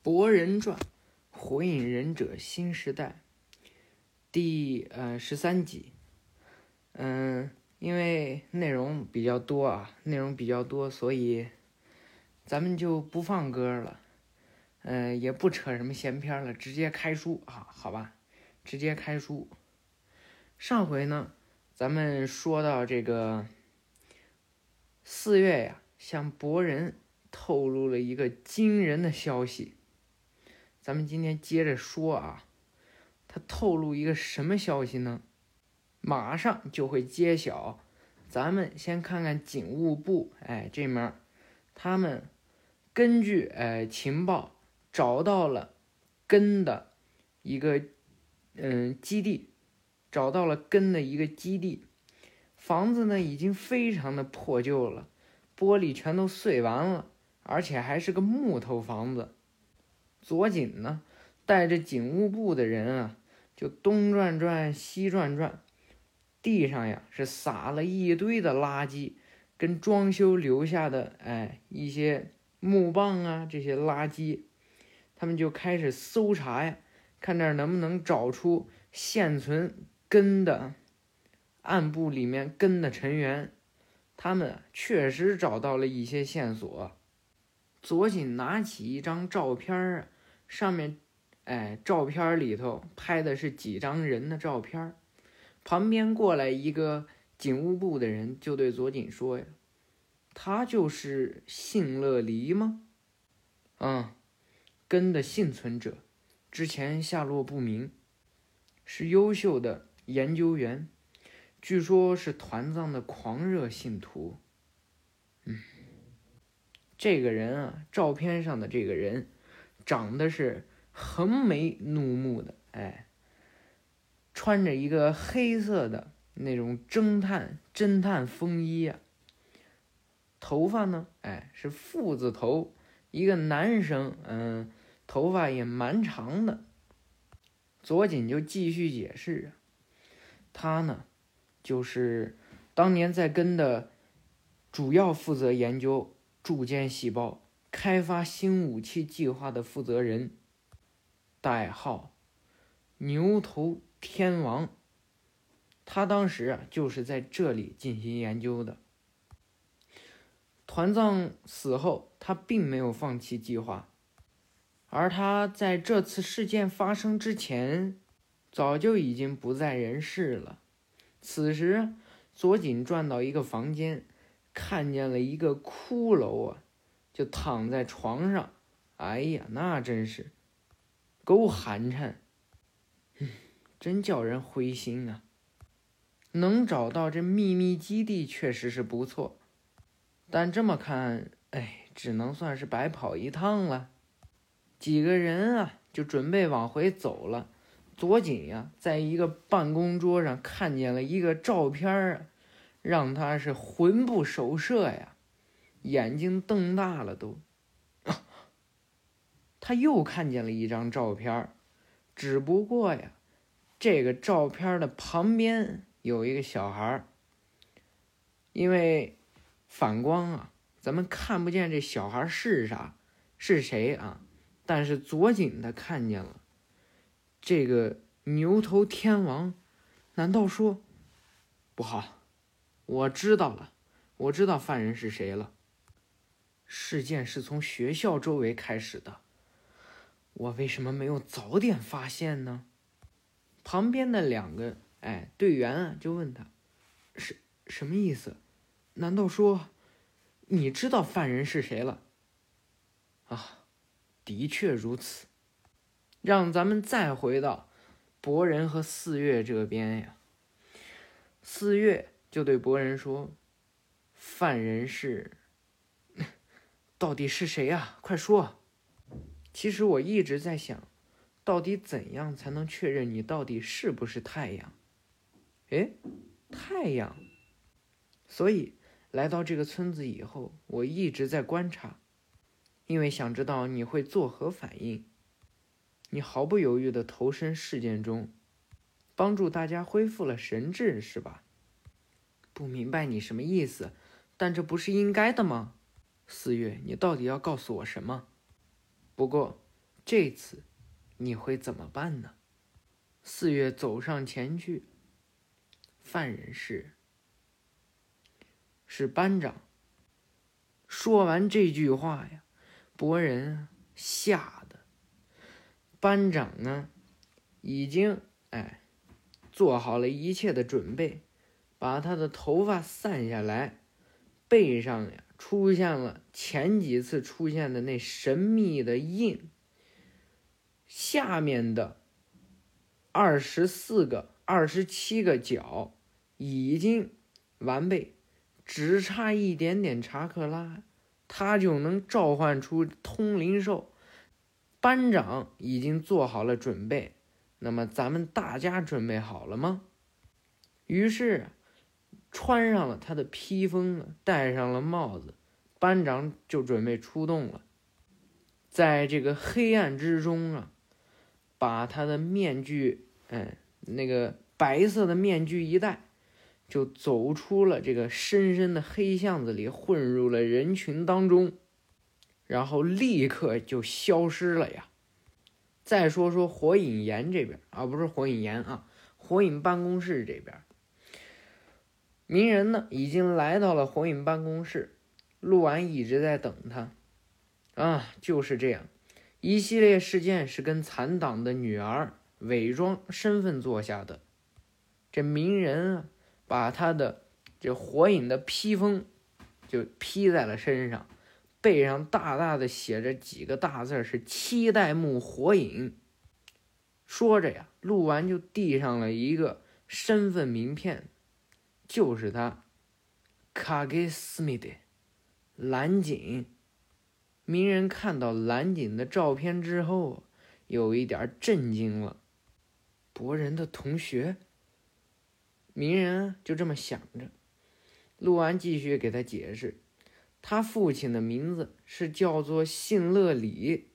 博人传》《火影忍者新时代》第呃十三集。嗯，因为内容比较多啊，内容比较多，所以咱们就不放歌了。嗯，也不扯什么闲篇了，直接开书啊，好吧，直接开书。上回呢，咱们说到这个四月呀，向博人透露了一个惊人的消息。咱们今天接着说啊，他透露一个什么消息呢？马上就会揭晓。咱们先看看警务部，哎，这面他们根据哎情报找到了根的一个嗯基地，找到了根的一个基地。房子呢已经非常的破旧了，玻璃全都碎完了，而且还是个木头房子。左锦呢，带着警务部的人啊，就东转转西转转，地上呀是撒了一堆的垃圾，跟装修留下的哎一些木棒啊这些垃圾，他们就开始搜查呀，看这能不能找出现存根的暗部里面根的成员，他们确实找到了一些线索。左锦拿起一张照片啊。上面，哎，照片里头拍的是几张人的照片旁边过来一个警务部的人，就对左锦说：“呀，他就是信乐离吗？嗯，根的幸存者，之前下落不明，是优秀的研究员，据说是团藏的狂热信徒。嗯，这个人啊，照片上的这个人。”长得是横眉怒目的，哎，穿着一个黑色的那种侦探侦探风衣啊，头发呢，哎，是富字头，一个男生，嗯，头发也蛮长的。左锦就继续解释啊，他呢，就是当年在跟的，主要负责研究柱间细胞。开发新武器计划的负责人，代号牛头天王。他当时啊，就是在这里进行研究的。团藏死后，他并没有放弃计划，而他在这次事件发生之前，早就已经不在人世了。此时，左井转到一个房间，看见了一个骷髅啊。就躺在床上，哎呀，那真是够寒碜，嗯，真叫人灰心啊。能找到这秘密基地确实是不错，但这么看，哎，只能算是白跑一趟了。几个人啊，就准备往回走了。左锦呀，在一个办公桌上看见了一个照片啊，让他是魂不守舍呀。眼睛瞪大了，都。他又看见了一张照片，只不过呀，这个照片的旁边有一个小孩因为反光啊，咱们看不见这小孩是啥，是谁啊？但是左井他看见了，这个牛头天王，难道说不好？我知道了，我知道犯人是谁了。事件是从学校周围开始的，我为什么没有早点发现呢？旁边的两个哎队员啊就问他，什什么意思？难道说你知道犯人是谁了？啊，的确如此。让咱们再回到博人和四月这边呀。四月就对博人说，犯人是。到底是谁呀？快说！其实我一直在想，到底怎样才能确认你到底是不是太阳？哎，太阳。所以来到这个村子以后，我一直在观察，因为想知道你会作何反应。你毫不犹豫的投身事件中，帮助大家恢复了神智，是吧？不明白你什么意思，但这不是应该的吗？四月，你到底要告诉我什么？不过，这次你会怎么办呢？四月走上前去，犯人是是班长。说完这句话呀，博人吓得班长呢，已经哎做好了一切的准备，把他的头发散下来，背上呀出现了前几次出现的那神秘的印，下面的二十四个、二十七个角已经完备。只差一点点查克拉，他就能召唤出通灵兽。班长已经做好了准备，那么咱们大家准备好了吗？于是，穿上了他的披风，戴上了帽子，班长就准备出动了。在这个黑暗之中啊，把他的面具，哎，那个白色的面具一戴。就走出了这个深深的黑巷子里，混入了人群当中，然后立刻就消失了呀。再说说火影岩这边啊，不是火影岩啊，火影办公室这边，鸣人呢已经来到了火影办公室，陆安一直在等他。啊，就是这样，一系列事件是跟残党的女儿伪装身份做下的，这鸣人啊。把他的这火影的披风就披在了身上，背上大大的写着几个大字是“七代目火影”。说着呀，陆完就递上了一个身份名片，就是他，卡给斯密的蓝井。鸣人看到蓝井的照片之后，有一点震惊了，博人的同学。鸣人就这么想着，陆安继续给他解释，他父亲的名字是叫做信乐里，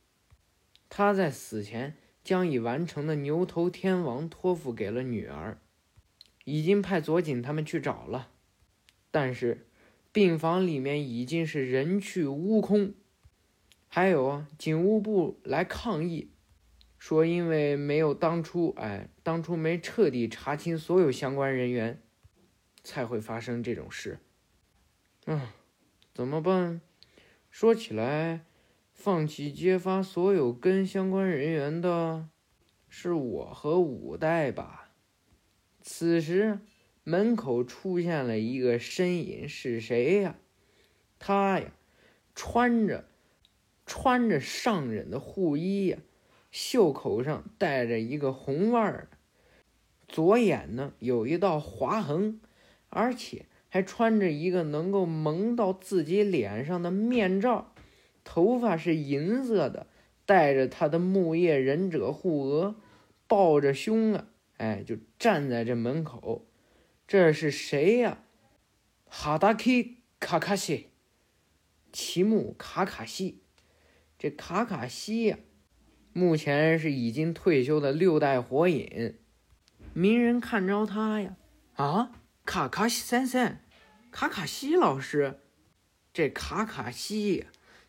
他在死前将已完成的牛头天王托付给了女儿，已经派佐井他们去找了，但是病房里面已经是人去屋空，还有啊，警务部来抗议。说，因为没有当初，哎，当初没彻底查清所有相关人员，才会发生这种事。嗯，怎么办？说起来，放弃揭发所有跟相关人员的，是我和五代吧？此时，门口出现了一个身影，是谁呀？他呀，穿着穿着上忍的护衣呀。袖口上戴着一个红腕儿，左眼呢有一道划痕，而且还穿着一个能够蒙到自己脸上的面罩，头发是银色的，戴着他的木叶忍者护额，抱着胸啊，哎，就站在这门口。这是谁呀？哈达基卡卡西，奇木卡卡西，这卡卡西呀。目前是已经退休的六代火影，鸣人看着他呀，啊，卡卡西三三，卡卡西老师，这卡卡西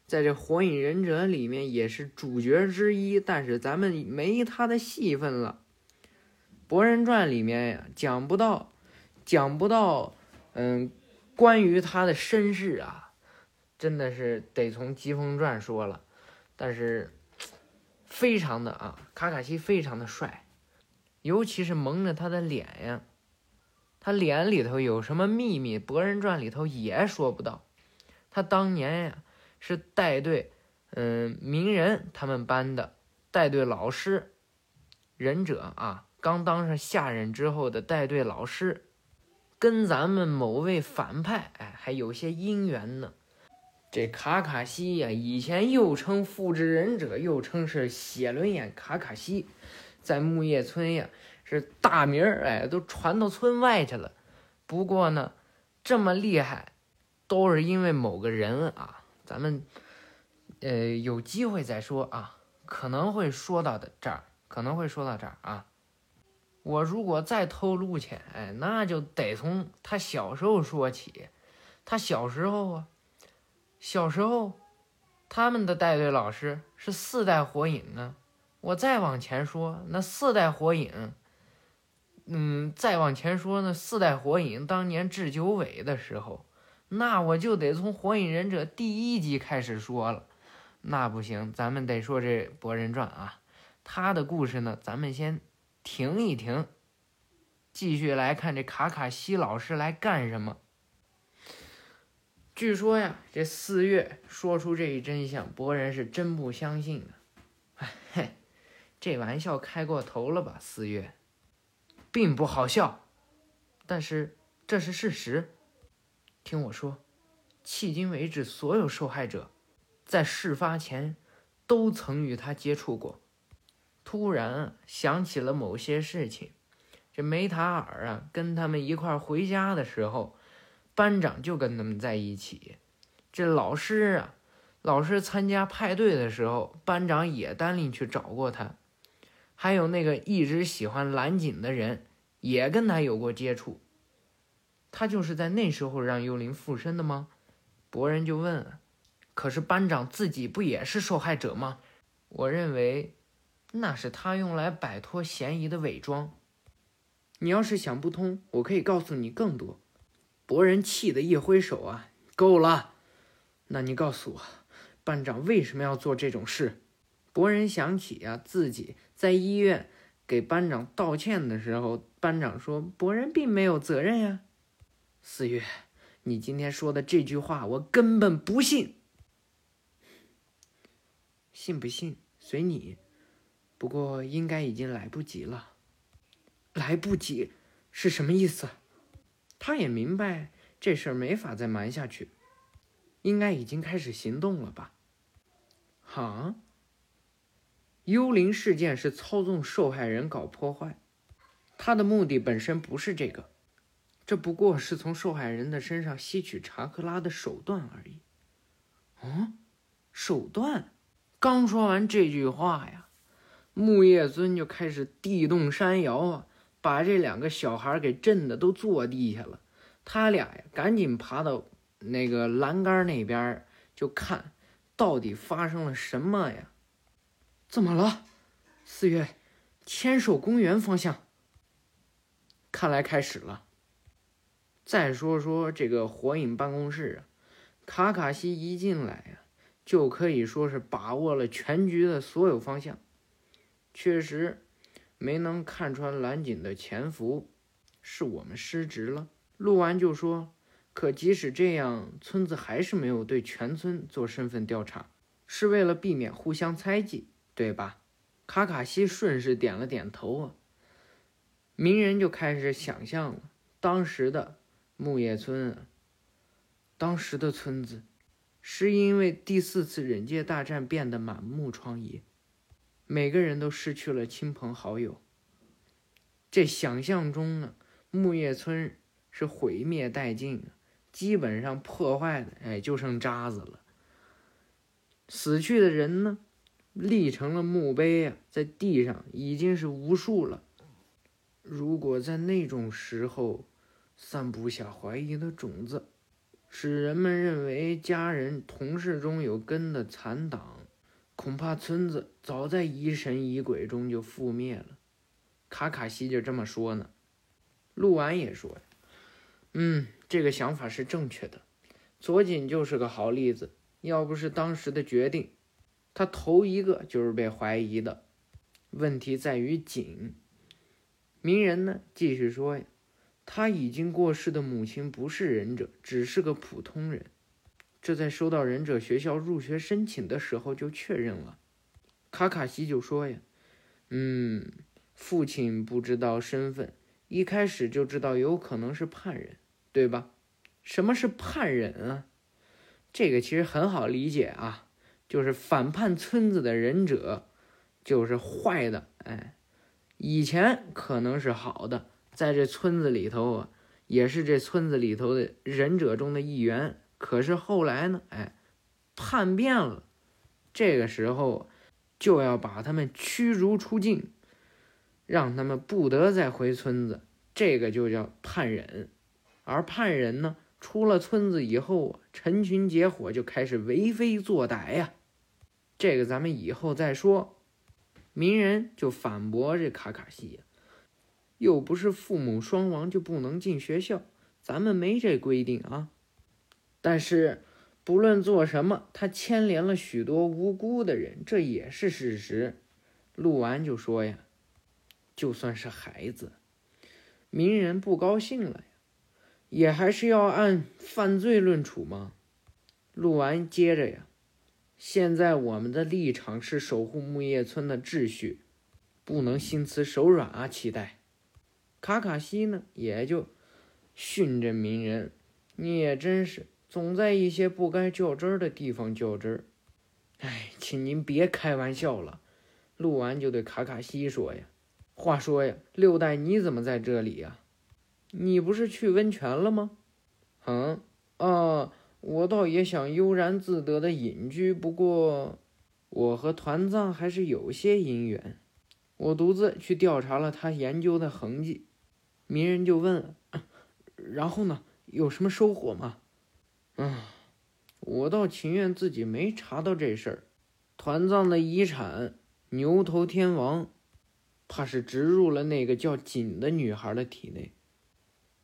在这火影忍者里面也是主角之一，但是咱们没他的戏份了。博人传里面呀讲不到，讲不到，嗯，关于他的身世啊，真的是得从疾风传说了，但是。非常的啊，卡卡西非常的帅，尤其是蒙着他的脸呀，他脸里头有什么秘密？博人传里头也说不到。他当年呀是带队，嗯，鸣人他们班的带队老师，忍者啊，刚当上下任之后的带队老师，跟咱们某位反派哎还有些姻缘呢。这卡卡西呀，以前又称复制忍者，又称是写轮眼卡卡西，在木叶村呀是大名儿，哎，都传到村外去了。不过呢，这么厉害，都是因为某个人啊。咱们呃有机会再说啊，可能会说到的这儿，可能会说到这儿啊。我如果再透露去，哎，那就得从他小时候说起。他小时候啊。小时候，他们的带队老师是四代火影啊。我再往前说，那四代火影，嗯，再往前说，那四代火影当年至九尾的时候，那我就得从火影忍者第一集开始说了。那不行，咱们得说这博人传啊。他的故事呢，咱们先停一停，继续来看这卡卡西老师来干什么。据说呀，这四月说出这一真相，博人是真不相信啊！哎嘿，这玩笑开过头了吧？四月，并不好笑，但是这是事实。听我说，迄今为止，所有受害者在事发前都曾与他接触过。突然想起了某些事情，这梅塔尔啊，跟他们一块回家的时候。班长就跟他们在一起，这老师啊，老师参加派对的时候，班长也单拎去找过他，还有那个一直喜欢蓝锦的人，也跟他有过接触。他就是在那时候让幽灵附身的吗？博人就问。可是班长自己不也是受害者吗？我认为，那是他用来摆脱嫌疑的伪装。你要是想不通，我可以告诉你更多。博人气得一挥手啊，够了！那你告诉我，班长为什么要做这种事？博人想起呀，自己在医院给班长道歉的时候，班长说博人并没有责任呀。四月，你今天说的这句话，我根本不信。信不信随你，不过应该已经来不及了。来不及是什么意思？他也明白这事儿没法再瞒下去，应该已经开始行动了吧？哈，幽灵事件是操纵受害人搞破坏，他的目的本身不是这个，这不过是从受害人的身上吸取查克拉的手段而已。嗯，手段？刚说完这句话呀，木叶尊就开始地动山摇啊。把这两个小孩给震的都坐地下了，他俩呀赶紧爬到那个栏杆那边就看，到底发生了什么呀？怎么了？四月，千手公园方向，看来开始了。再说说这个火影办公室啊，卡卡西一进来呀，就可以说是把握了全局的所有方向，确实。没能看穿蓝锦的潜伏，是我们失职了。陆完就说：“可即使这样，村子还是没有对全村做身份调查，是为了避免互相猜忌，对吧？”卡卡西顺势点了点头啊。鸣人就开始想象了当时的木叶村，当时的村子，是因为第四次忍界大战变得满目疮痍。每个人都失去了亲朋好友。这想象中呢，木叶村是毁灭殆尽，基本上破坏的，哎，就剩渣子了。死去的人呢，立成了墓碑啊，在地上已经是无数了。如果在那种时候散布下怀疑的种子，使人们认为家人、同事中有根的残党。恐怕村子早在疑神疑鬼中就覆灭了。卡卡西就这么说呢。陆完也说：“嗯，这个想法是正确的。佐井就是个好例子。要不是当时的决定，他头一个就是被怀疑的。问题在于井。鸣人呢，继续说呀，他已经过世的母亲不是忍者，只是个普通人。”这在收到忍者学校入学申请的时候就确认了。卡卡西就说呀：“嗯，父亲不知道身份，一开始就知道有可能是叛人，对吧？什么是叛人啊？这个其实很好理解啊，就是反叛村子的忍者，就是坏的。哎，以前可能是好的，在这村子里头啊，也是这村子里头的忍者中的一员。”可是后来呢？哎，叛变了，这个时候就要把他们驱逐出境，让他们不得再回村子，这个就叫叛忍。而叛人呢，出了村子以后啊，成群结伙就开始为非作歹呀。这个咱们以后再说。鸣人就反驳这卡卡西，又不是父母双亡就不能进学校，咱们没这规定啊。但是不论做什么，他牵连了许多无辜的人，这也是事实。录完就说呀，就算是孩子，鸣人不高兴了呀，也还是要按犯罪论处吗？录完接着呀。现在我们的立场是守护木叶村的秩序，不能心慈手软啊！期待卡卡西呢，也就训着鸣人：“你也真是总在一些不该较真儿的地方较真儿。”哎，请您别开玩笑了。录完就对卡卡西说：“呀，话说呀，六代你怎么在这里呀？你不是去温泉了吗？”“嗯，啊。”我倒也想悠然自得的隐居，不过我和团藏还是有些姻缘。我独自去调查了他研究的痕迹，鸣人就问：“ 然后呢？有什么收获吗？”啊，我倒情愿自己没查到这事儿。团藏的遗产牛头天王，怕是植入了那个叫锦的女孩的体内。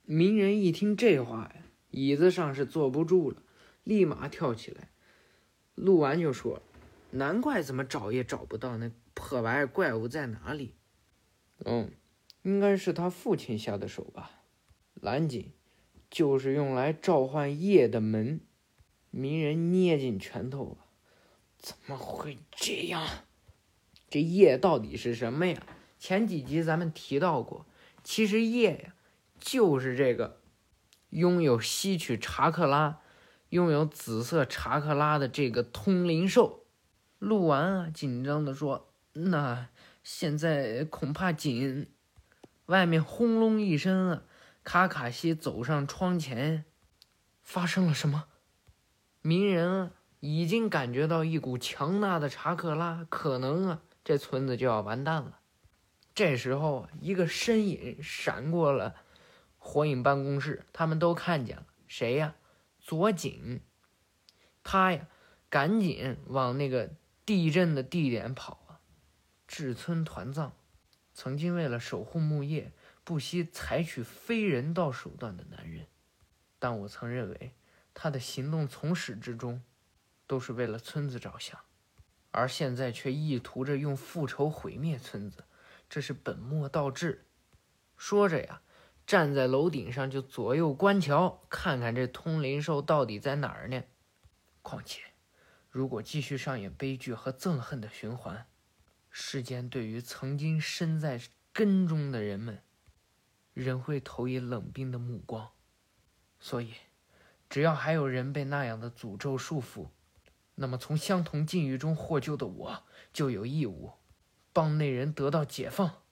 鸣人一听这话呀，椅子上是坐不住了。立马跳起来，录完就说：“难怪怎么找也找不到那破玩意，怪物在哪里？”嗯，应该是他父亲下的手吧。蓝锦就是用来召唤夜的门。鸣人捏紧拳头，怎么会这样？这夜到底是什么呀？前几集咱们提到过，其实夜呀，就是这个拥有吸取查克拉。拥有紫色查克拉的这个通灵兽，录完啊，紧张的说：“那现在恐怕紧。”外面轰隆一声啊，卡卡西走上窗前，发生了什么？鸣人，已经感觉到一股强大的查克拉，可能啊，这村子就要完蛋了。这时候啊，一个身影闪过了火影办公室，他们都看见了，谁呀？左井，他呀，赶紧往那个地震的地点跑啊！志村团藏，曾经为了守护木叶，不惜采取非人道手段的男人，但我曾认为他的行动从始至终都是为了村子着想，而现在却意图着用复仇毁灭村子，这是本末倒置。说着呀。站在楼顶上就左右观瞧，看看这通灵兽到底在哪儿呢？况且，如果继续上演悲剧和憎恨的循环，世间对于曾经身在根中的人们，人会投以冷冰的目光。所以，只要还有人被那样的诅咒束缚，那么从相同境遇中获救的我，就有义务帮那人得到解放。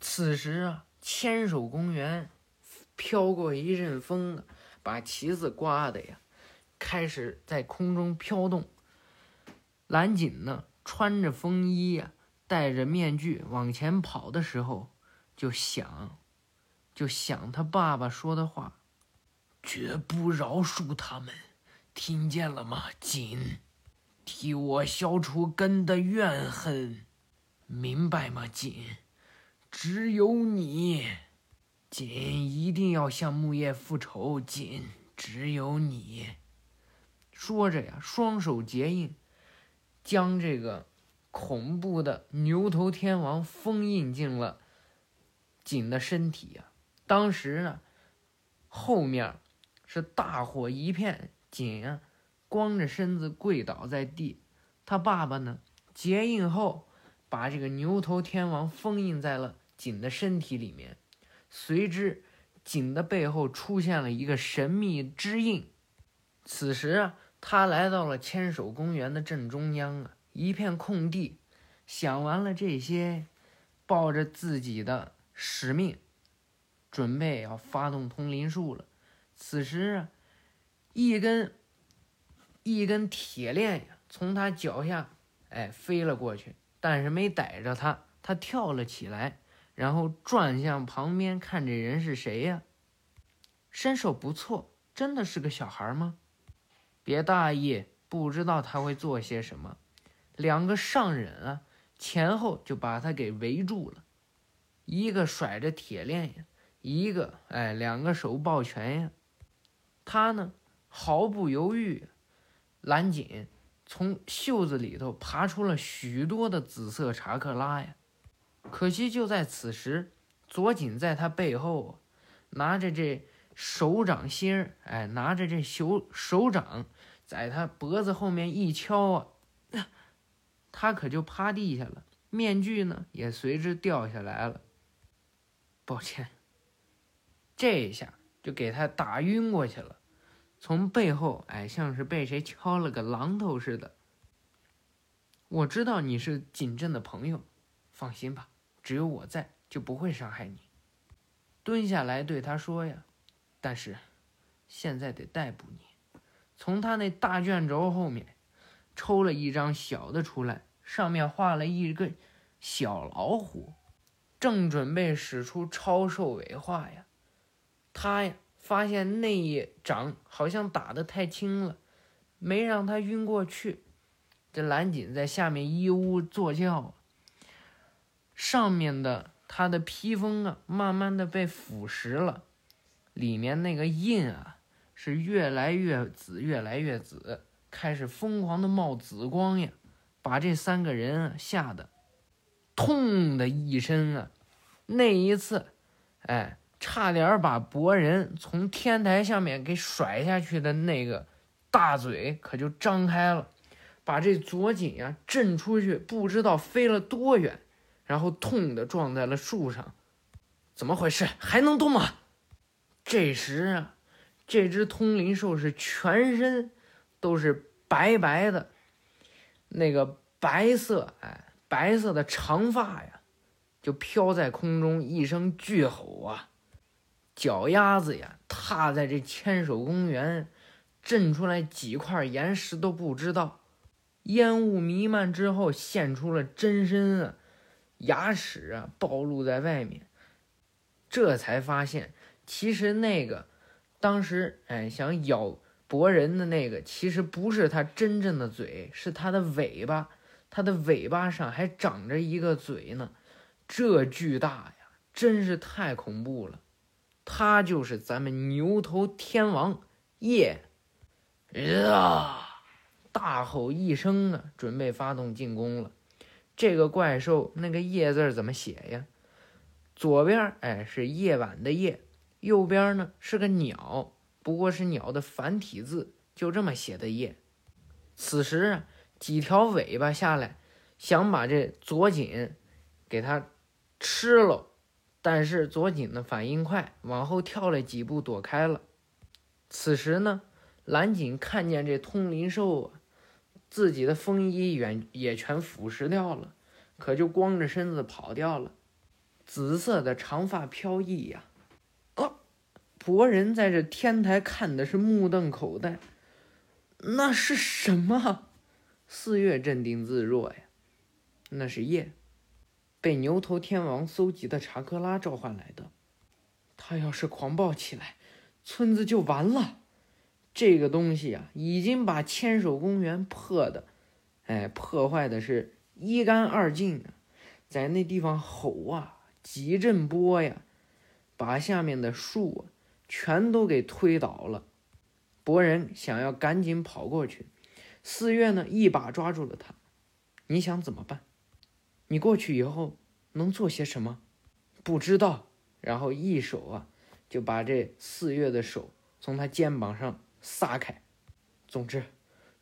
此时啊。千手公园飘过一阵风，把旗子刮的呀，开始在空中飘动。蓝锦呢，穿着风衣呀，戴着面具往前跑的时候，就想，就想他爸爸说的话：“绝不饶恕他们，听见了吗，锦？替我消除根的怨恨，明白吗，锦？”只有你，锦一定要向木叶复仇。锦，只有你。说着呀，双手结印，将这个恐怖的牛头天王封印进了锦的身体呀。当时呢，后面是大火一片，锦啊，光着身子跪倒在地。他爸爸呢，结印后把这个牛头天王封印在了。锦的身体里面，随之，锦的背后出现了一个神秘之印。此时啊，他来到了千手公园的正中央啊，一片空地。想完了这些，抱着自己的使命，准备要发动通灵术了。此时啊，一根一根铁链，从他脚下哎飞了过去，但是没逮着他，他跳了起来。然后转向旁边看这人是谁呀？身手不错，真的是个小孩吗？别大意，不知道他会做些什么。两个上忍啊，前后就把他给围住了，一个甩着铁链呀，一个哎，两个手抱拳呀。他呢，毫不犹豫，蓝锦从袖子里头爬出了许多的紫色查克拉呀。可惜就在此时，左锦在他背后拿着这手掌心儿，哎，拿着这手手掌，在他脖子后面一敲啊，他可就趴地下了，面具呢也随之掉下来了。抱歉，这一下就给他打晕过去了，从背后哎，像是被谁敲了个榔头似的。我知道你是锦镇的朋友，放心吧。只有我在，就不会伤害你。蹲下来对他说呀，但是现在得逮捕你。从他那大卷轴后面抽了一张小的出来，上面画了一个小老虎，正准备使出超兽尾化呀。他呀发现那一掌好像打得太轻了，没让他晕过去。这蓝锦在下面一屋作叫。上面的他的披风啊，慢慢的被腐蚀了，里面那个印啊是越来越紫，越来越紫，开始疯狂的冒紫光呀，把这三个人吓得，痛的一声啊，那一次，哎，差点把博人从天台下面给甩下去的那个大嘴可就张开了，把这左锦呀震出去，不知道飞了多远。然后痛的撞在了树上，怎么回事？还能动吗？这时啊，这只通灵兽是全身都是白白的，那个白色哎，白色的长发呀，就飘在空中，一声巨吼啊，脚丫子呀踏在这千手公园，震出来几块岩石都不知道，烟雾弥漫之后现出了真身啊。牙齿啊暴露在外面，这才发现，其实那个当时哎想咬博人的那个，其实不是他真正的嘴，是他的尾巴，他的尾巴上还长着一个嘴呢。这巨大呀，真是太恐怖了。他就是咱们牛头天王叶啊！大吼一声啊，准备发动进攻了。这个怪兽那个“夜”字怎么写呀？左边哎是夜晚的“夜”，右边呢是个鸟，不过是鸟的繁体字，就这么写的“夜”。此时啊，几条尾巴下来，想把这左锦给它吃了，但是左锦的反应快，往后跳了几步躲开了。此时呢，蓝锦看见这通灵兽啊。自己的风衣远也全腐蚀掉了，可就光着身子跑掉了。紫色的长发飘逸呀！啊，博人在这天台看的是目瞪口呆。那是什么？四月镇定自若呀。那是夜，被牛头天王搜集的查克拉召唤来的。他要是狂暴起来，村子就完了。这个东西啊，已经把千手公园破的，哎，破坏的是一干二净啊！在那地方吼啊，几阵波呀，把下面的树啊全都给推倒了。博人想要赶紧跑过去，四月呢一把抓住了他。你想怎么办？你过去以后能做些什么？不知道。然后一手啊，就把这四月的手从他肩膀上。撒开！总之，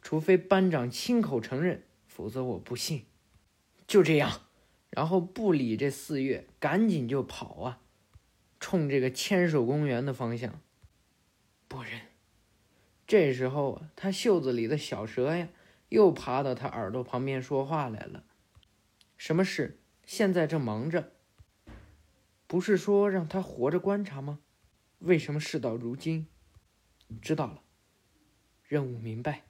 除非班长亲口承认，否则我不信。就这样，然后不理这四月，赶紧就跑啊，冲这个千手公园的方向。不仁，这时候，他袖子里的小蛇呀，又爬到他耳朵旁边说话来了。什么事？现在正忙着。不是说让他活着观察吗？为什么事到如今？知道了。任务明白。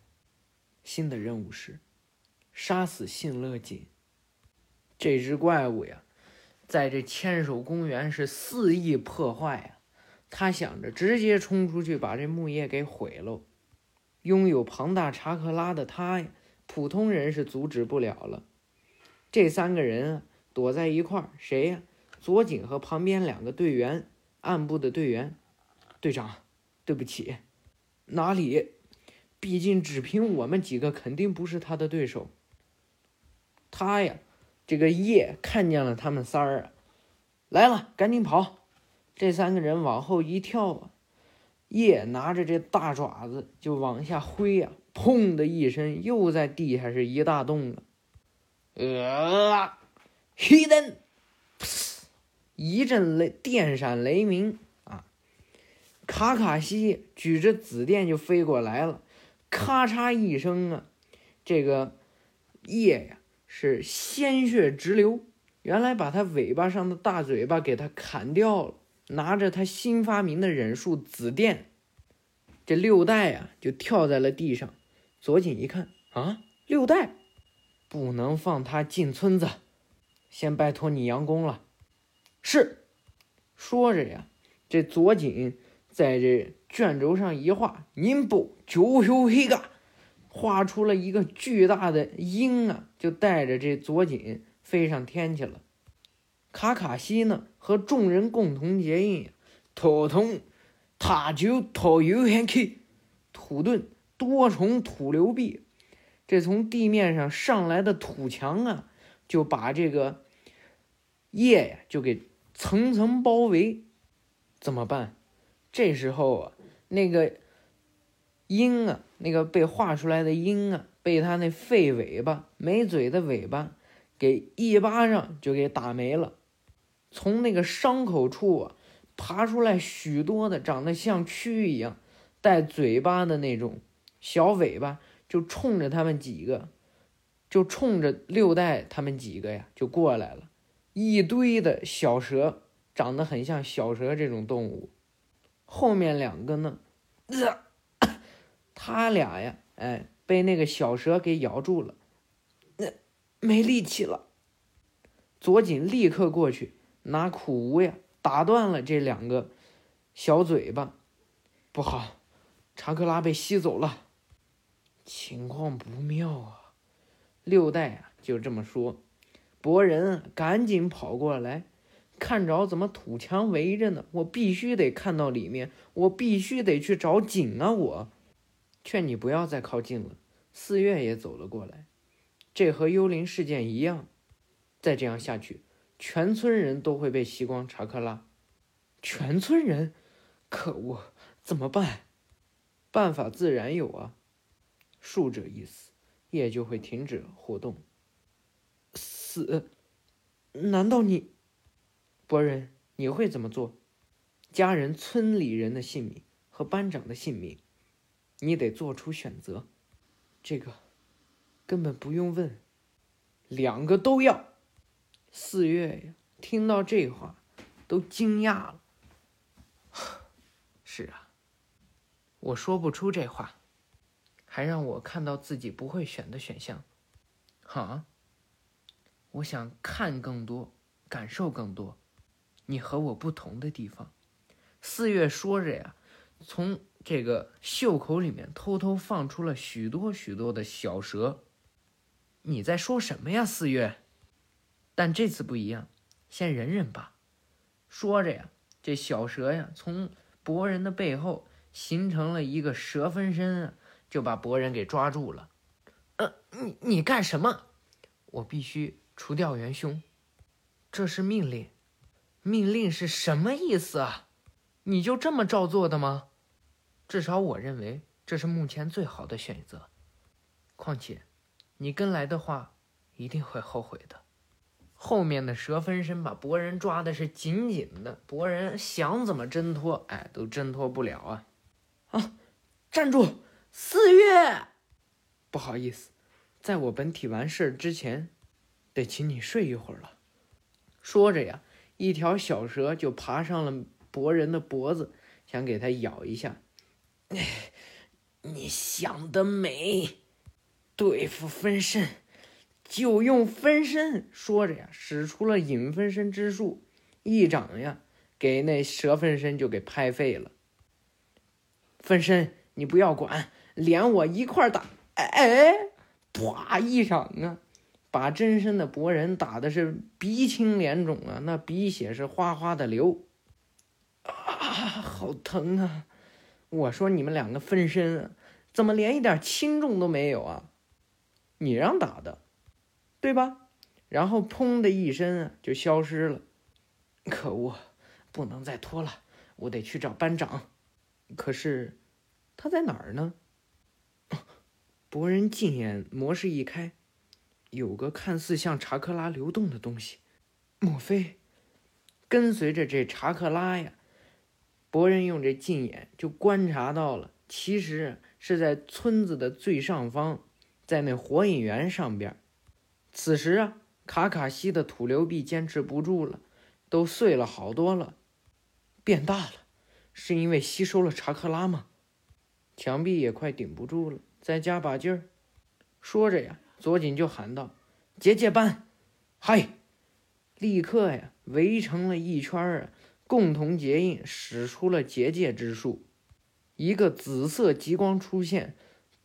新的任务是杀死信乐锦。这只怪物呀，在这千手公园是肆意破坏呀。他想着直接冲出去把这木叶给毁喽。拥有庞大查克拉的他呀，普通人是阻止不了了。这三个人啊，躲在一块儿，谁呀？左井和旁边两个队员，暗部的队员。队长，对不起，哪里？毕竟只凭我们几个，肯定不是他的对手。他呀，这个叶看见了他们仨儿，来了，赶紧跑！这三个人往后一跳啊，叶拿着这大爪子就往下挥呀，砰的一声，又在地下是一大洞了。呃，黑灯，一阵雷电闪雷鸣啊！卡卡西举着紫电就飞过来了，咔嚓一声啊，这个叶呀。是鲜血直流，原来把他尾巴上的大嘴巴给他砍掉了，拿着他新发明的忍术紫电，这六代啊就跳在了地上。左井一看啊，六代，不能放他进村子，先拜托你杨公了。是，说着呀，这左锦在这卷轴上一画，您不九九黑嘎。画出了一个巨大的鹰啊，就带着这左锦飞上天去了。卡卡西呢，和众人共同结印，土通他就土有限去，土遁多重土流壁。这从地面上上来的土墙啊，就把这个叶呀就给层层包围。怎么办？这时候啊，那个鹰啊。那个被画出来的鹰啊，被他那废尾巴、没嘴的尾巴给一巴掌就给打没了。从那个伤口处啊，爬出来许多的长得像蛆一样、带嘴巴的那种小尾巴，就冲着他们几个，就冲着六代他们几个呀，就过来了。一堆的小蛇，长得很像小蛇这种动物。后面两个呢？他俩呀，哎，被那个小蛇给咬住了，那没力气了。左锦立刻过去拿苦无呀，打断了这两个小嘴巴。不好，查克拉被吸走了，情况不妙啊！六代啊，就这么说。博人赶紧跑过来，看着怎么土墙围着呢？我必须得看到里面，我必须得去找井啊！我。劝你不要再靠近了。四月也走了过来，这和幽灵事件一样。再这样下去，全村人都会被吸光查克拉。全村人，可恶，怎么办？办法自然有啊。竖者一死，业就会停止活动。死？难道你，博人，你会怎么做？家人、村里人的性命和班长的性命。你得做出选择，这个根本不用问，两个都要。四月呀，听到这话都惊讶了。是啊，我说不出这话，还让我看到自己不会选的选项。哈，我想看更多，感受更多，你和我不同的地方。四月说着呀，从。这个袖口里面偷偷放出了许多许多的小蛇，你在说什么呀，四月？但这次不一样，先忍忍吧。说着呀，这小蛇呀，从博人的背后形成了一个蛇分身啊，就把博人给抓住了。呃，你你干什么？我必须除掉元凶，这是命令。命令是什么意思啊？你就这么照做的吗？至少我认为这是目前最好的选择。况且，你跟来的话，一定会后悔的。后面的蛇分身把博人抓的是紧紧的，博人想怎么挣脱，哎，都挣脱不了啊！啊，站住！四月，不好意思，在我本体完事之前，得请你睡一会儿了。说着呀，一条小蛇就爬上了博人的脖子，想给他咬一下。你想得美！对付分身，就用分身。说着呀，使出了影分身之术，一掌呀，给那蛇分身就给拍废了。分身，你不要管，连我一块打！哎哎，啪一掌啊，把真身的博人打的是鼻青脸肿啊，那鼻血是哗哗的流。啊，好疼啊！我说你们两个分身，怎么连一点轻重都没有啊？你让打的，对吧？然后砰的一声啊，就消失了。可恶，不能再拖了，我得去找班长。可是他在哪儿呢？博人禁眼模式一开，有个看似像查克拉流动的东西，莫非跟随着这查克拉呀？博人用这禁眼就观察到了，其实是在村子的最上方，在那火影园上边。此时啊，卡卡西的土流壁坚持不住了。都碎了好多了，变大了，是因为吸收了查克拉吗？墙壁也快顶不住了，再加把劲儿。说着呀，佐井就喊道：“结界班，嗨！”立刻呀，围成了一圈儿啊，共同结印，使出了结界之术。一个紫色极光出现，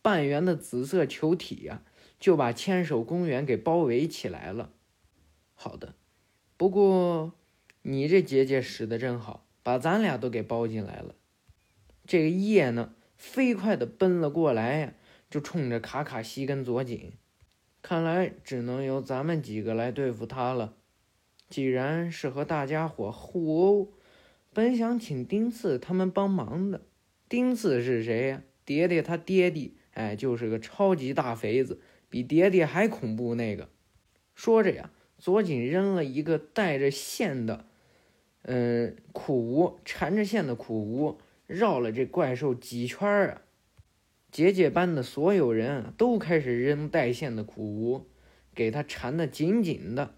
半圆的紫色球体呀，就把千手公园给包围起来了。好的，不过。你这结界使得真好，把咱俩都给包进来了。这个叶呢，飞快的奔了过来呀，就冲着卡卡西跟佐井。看来只能由咱们几个来对付他了。既然是和大家伙互殴，本想请丁次他们帮忙的。丁次是谁呀？爹爹他爹爹，哎，就是个超级大肥子，比爹爹还恐怖那个。说着呀，佐井扔了一个带着线的。嗯，苦无缠着线的苦无绕了这怪兽几圈啊！结界班的所有人，都开始扔带线的苦无，给他缠得紧紧的。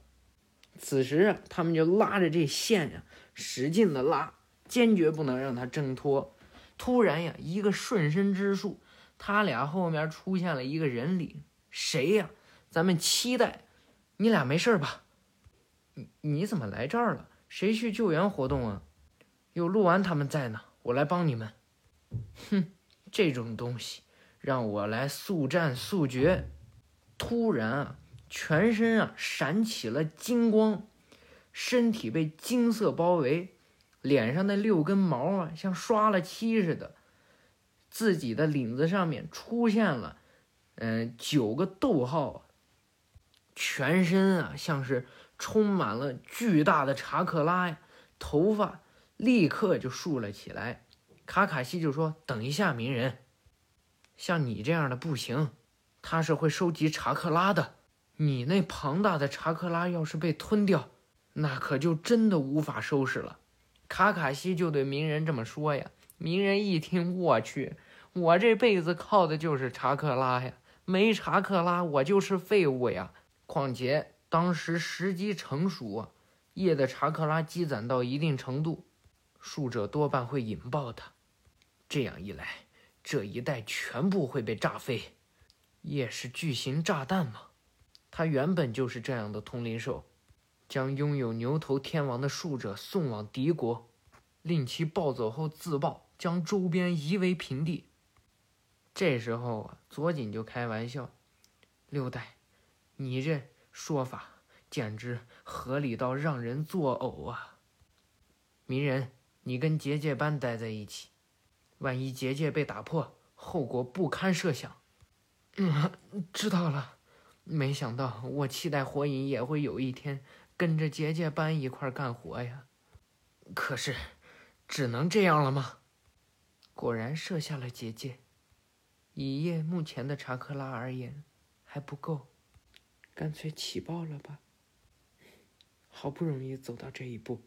此时啊，他们就拉着这线呀，使劲的拉，坚决不能让他挣脱。突然呀，一个瞬身之术，他俩后面出现了一个人影。谁呀？咱们期待，你俩没事吧？你你怎么来这儿了？谁去救援活动啊？有陆完他们在呢，我来帮你们。哼，这种东西让我来速战速决。突然啊，全身啊闪起了金光，身体被金色包围，脸上那六根毛啊像刷了漆似的，自己的领子上面出现了嗯九个逗号，全身啊像是。充满了巨大的查克拉呀，头发立刻就竖了起来。卡卡西就说：“等一下，鸣人，像你这样的不行，他是会收集查克拉的。你那庞大的查克拉要是被吞掉，那可就真的无法收拾了。”卡卡西就对鸣人这么说呀。鸣人一听，我去，我这辈子靠的就是查克拉呀，没查克拉我就是废物呀。况且。当时时机成熟，叶的查克拉积攒到一定程度，术者多半会引爆它。这样一来，这一带全部会被炸飞。也是巨型炸弹吗？他原本就是这样的通灵兽，将拥有牛头天王的术者送往敌国，令其暴走后自爆，将周边夷为平地。这时候啊，佐井就开玩笑：“六代，你这……”说法简直合理到让人作呕啊！鸣人，你跟结界班待在一起，万一结界被打破，后果不堪设想。嗯，知道了。没想到我期待火影也会有一天跟着结界班一块干活呀。可是，只能这样了吗？果然设下了结界，以夜目前的查克拉而言，还不够。干脆起爆了吧！好不容易走到这一步，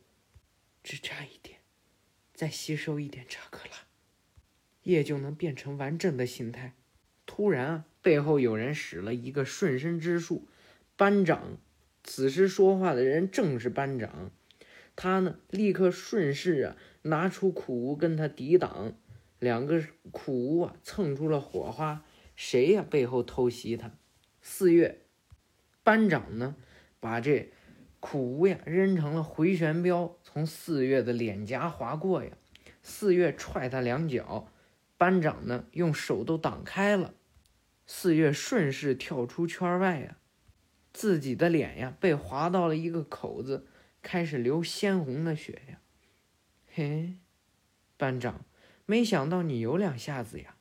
只差一点，再吸收一点查克拉，也就能变成完整的形态。突然啊，背后有人使了一个瞬身之术，班长。此时说话的人正是班长，他呢立刻顺势啊拿出苦无跟他抵挡，两个苦无啊蹭出了火花。谁呀？背后偷袭他？四月。班长呢，把这苦无呀扔成了回旋镖，从四月的脸颊划过呀。四月踹他两脚，班长呢用手都挡开了。四月顺势跳出圈外呀，自己的脸呀被划到了一个口子，开始流鲜红的血呀。嘿，班长，没想到你有两下子呀！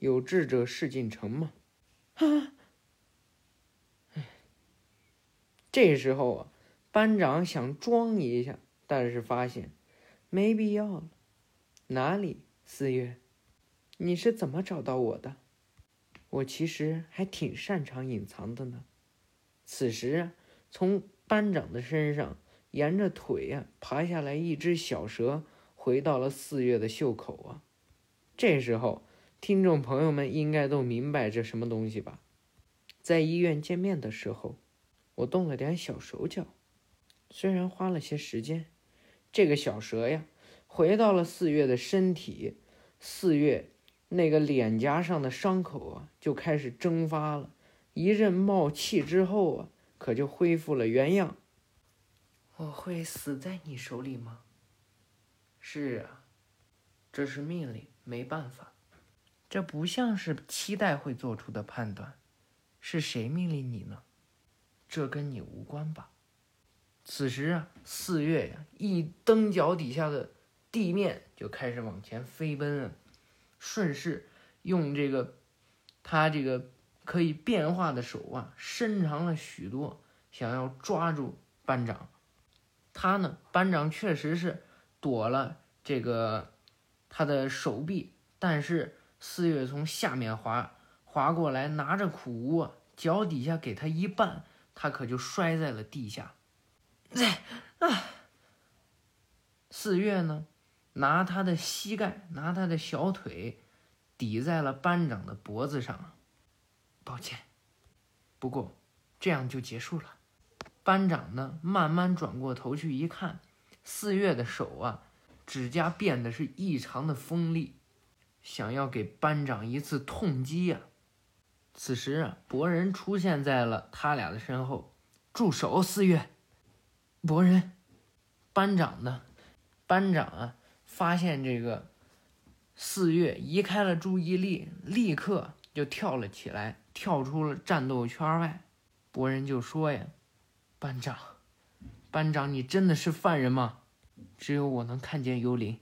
有志者事竟成嘛。啊！这时候啊，班长想装一下，但是发现没必要了。哪里，四月？你是怎么找到我的？我其实还挺擅长隐藏的呢。此时啊，从班长的身上沿着腿呀爬下来一只小蛇，回到了四月的袖口啊。这时候，听众朋友们应该都明白这什么东西吧？在医院见面的时候，我动了点小手脚，虽然花了些时间，这个小蛇呀回到了四月的身体，四月。那个脸颊上的伤口啊，就开始蒸发了，一阵冒气之后啊，可就恢复了原样。我会死在你手里吗？是啊，这是命令，没办法。这不像是期待会做出的判断。是谁命令你呢？这跟你无关吧？此时啊，四月呀，一蹬脚底下的地面，就开始往前飞奔啊。顺势用这个，他这个可以变化的手啊，伸长了许多，想要抓住班长。他呢，班长确实是躲了这个他的手臂，但是四月从下面滑滑过来，拿着苦无啊，脚底下给他一绊，他可就摔在了地下。哎啊！四月呢？拿他的膝盖，拿他的小腿，抵在了班长的脖子上。抱歉，不过这样就结束了。班长呢，慢慢转过头去一看，四月的手啊，指甲变得是异常的锋利，想要给班长一次痛击呀。此时啊，博人出现在了他俩的身后。住手，四月！博人，班长呢？班长啊！发现这个四月移开了注意力，立刻就跳了起来，跳出了战斗圈外。博人就说：“呀，班长，班长，你真的是犯人吗？只有我能看见幽灵，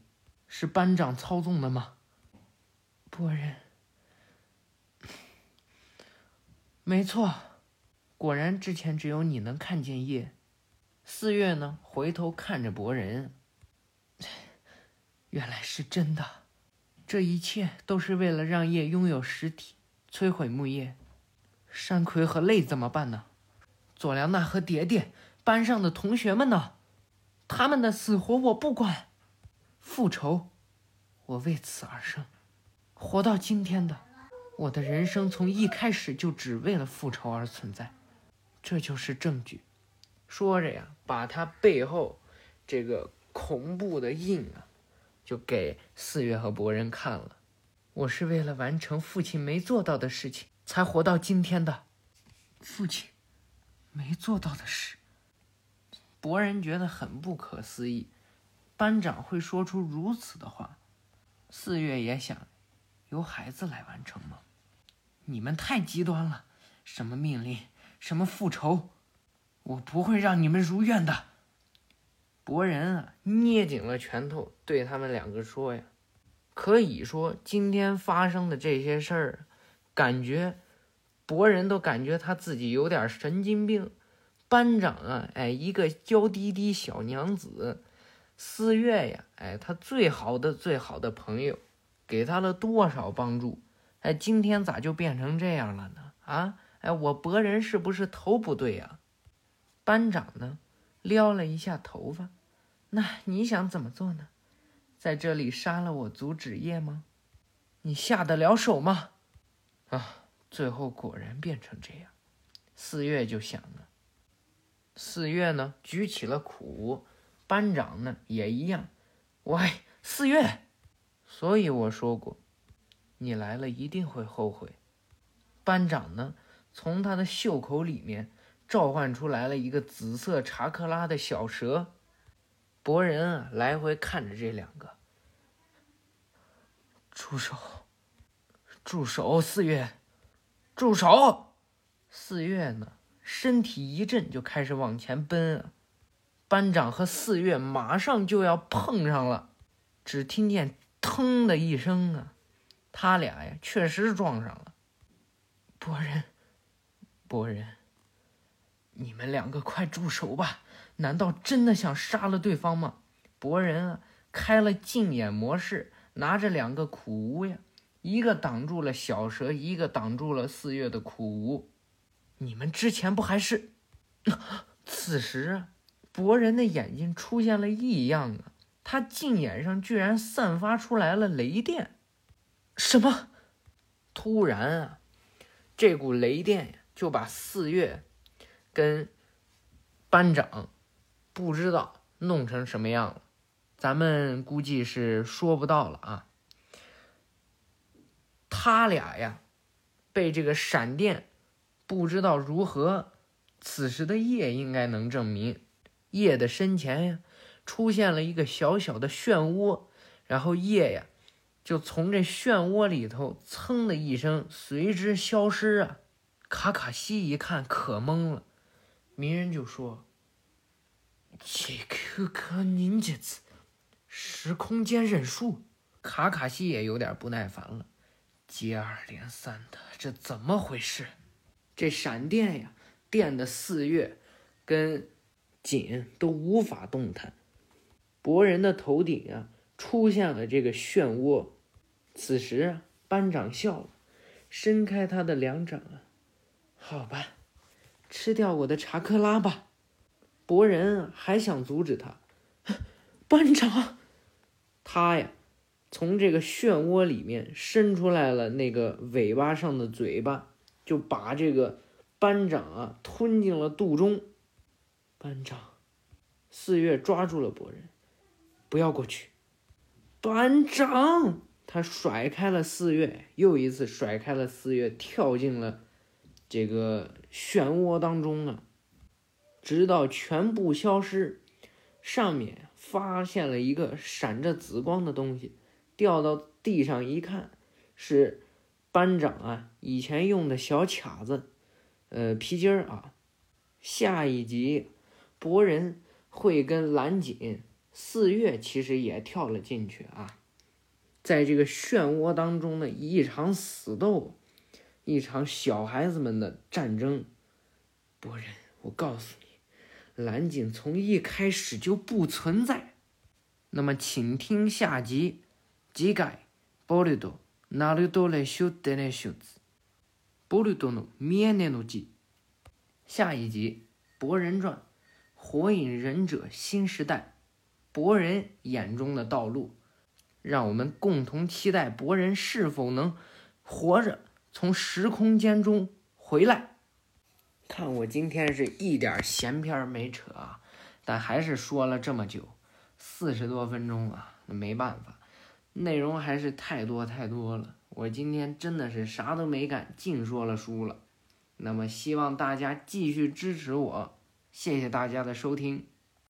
是班长操纵的吗？”博人，没错，果然之前只有你能看见夜。四月呢，回头看着博人。原来是真的，这一切都是为了让叶拥有实体，摧毁木叶。山葵和泪怎么办呢？佐良娜和蝶蝶，班上的同学们呢？他们的死活我不管。复仇，我为此而生，活到今天的，我的人生从一开始就只为了复仇而存在。这就是证据。说着呀，把他背后这个恐怖的印啊。就给四月和博人看了，我是为了完成父亲没做到的事情才活到今天的。父亲没做到的事，博人觉得很不可思议，班长会说出如此的话。四月也想，由孩子来完成吗？你们太极端了，什么命令，什么复仇，我不会让你们如愿的。博人啊，捏紧了拳头，对他们两个说：“呀，可以说今天发生的这些事儿，感觉博人都感觉他自己有点神经病。班长啊，哎，一个娇滴滴小娘子，四月呀，哎，他最好的最好的朋友，给他了多少帮助？哎，今天咋就变成这样了呢？啊，哎，我博人是不是头不对呀？班长呢，撩了一下头发。”那你想怎么做呢？在这里杀了我，阻止夜吗？你下得了手吗？啊，最后果然变成这样。四月就想了。四月呢，举起了苦。班长呢，也一样。喂，四月，所以我说过，你来了一定会后悔。班长呢，从他的袖口里面召唤出来了一个紫色查克拉的小蛇。博人啊，来回看着这两个。住手！住手！四月，住手！四月呢，身体一震，就开始往前奔啊。班长和四月马上就要碰上了，只听见“腾”的一声啊，他俩呀确实撞上了。博人，博人，你们两个快住手吧！难道真的想杀了对方吗？博人啊，开了禁眼模式，拿着两个苦无呀，一个挡住了小蛇，一个挡住了四月的苦无。你们之前不还是？此时啊，博人的眼睛出现了异样啊，他镜眼上居然散发出来了雷电。什么？突然啊，这股雷电呀，就把四月跟班长。不知道弄成什么样了，咱们估计是说不到了啊。他俩呀，被这个闪电不知道如何。此时的夜应该能证明，夜的身前呀出现了一个小小的漩涡，然后夜呀就从这漩涡里头噌的一声随之消失啊。卡卡西一看可懵了，鸣人就说。这可可凝结子，时空间忍术，卡卡西也有点不耐烦了。接二连三的，这怎么回事？这闪电呀，电的四月跟锦都无法动弹。博人的头顶啊，出现了这个漩涡。此时，班长笑了，伸开他的两掌啊，好吧，吃掉我的查克拉吧。博人还想阻止他，班长，他呀，从这个漩涡里面伸出来了那个尾巴上的嘴巴，就把这个班长啊吞进了肚中。班长，四月抓住了博人，不要过去。班长，他甩开了四月，又一次甩开了四月，跳进了这个漩涡当中啊。直到全部消失，上面发现了一个闪着紫光的东西，掉到地上一看，是班长啊以前用的小卡子，呃皮筋儿啊。下一集，博人会跟蓝锦、四月其实也跳了进去啊，在这个漩涡当中的一场死斗，一场小孩子们的战争。博人，我告诉你。蓝景从一开始就不存在，那么请听下集。次回，ボルド、ナルトレシュデネシュツ、ボルドの見えねの字。下一集《博人传》，火影忍者新时代，博人眼中的道路，让我们共同期待博人是否能活着从时空间中回来。 看我今天是一点闲篇没扯啊，但还是说了这么久，四十多分钟啊，那没办法，内容还是太多太多了。我今天真的是啥都没干，净说了书了。那么希望大家继续支持我，谢谢大家的收听。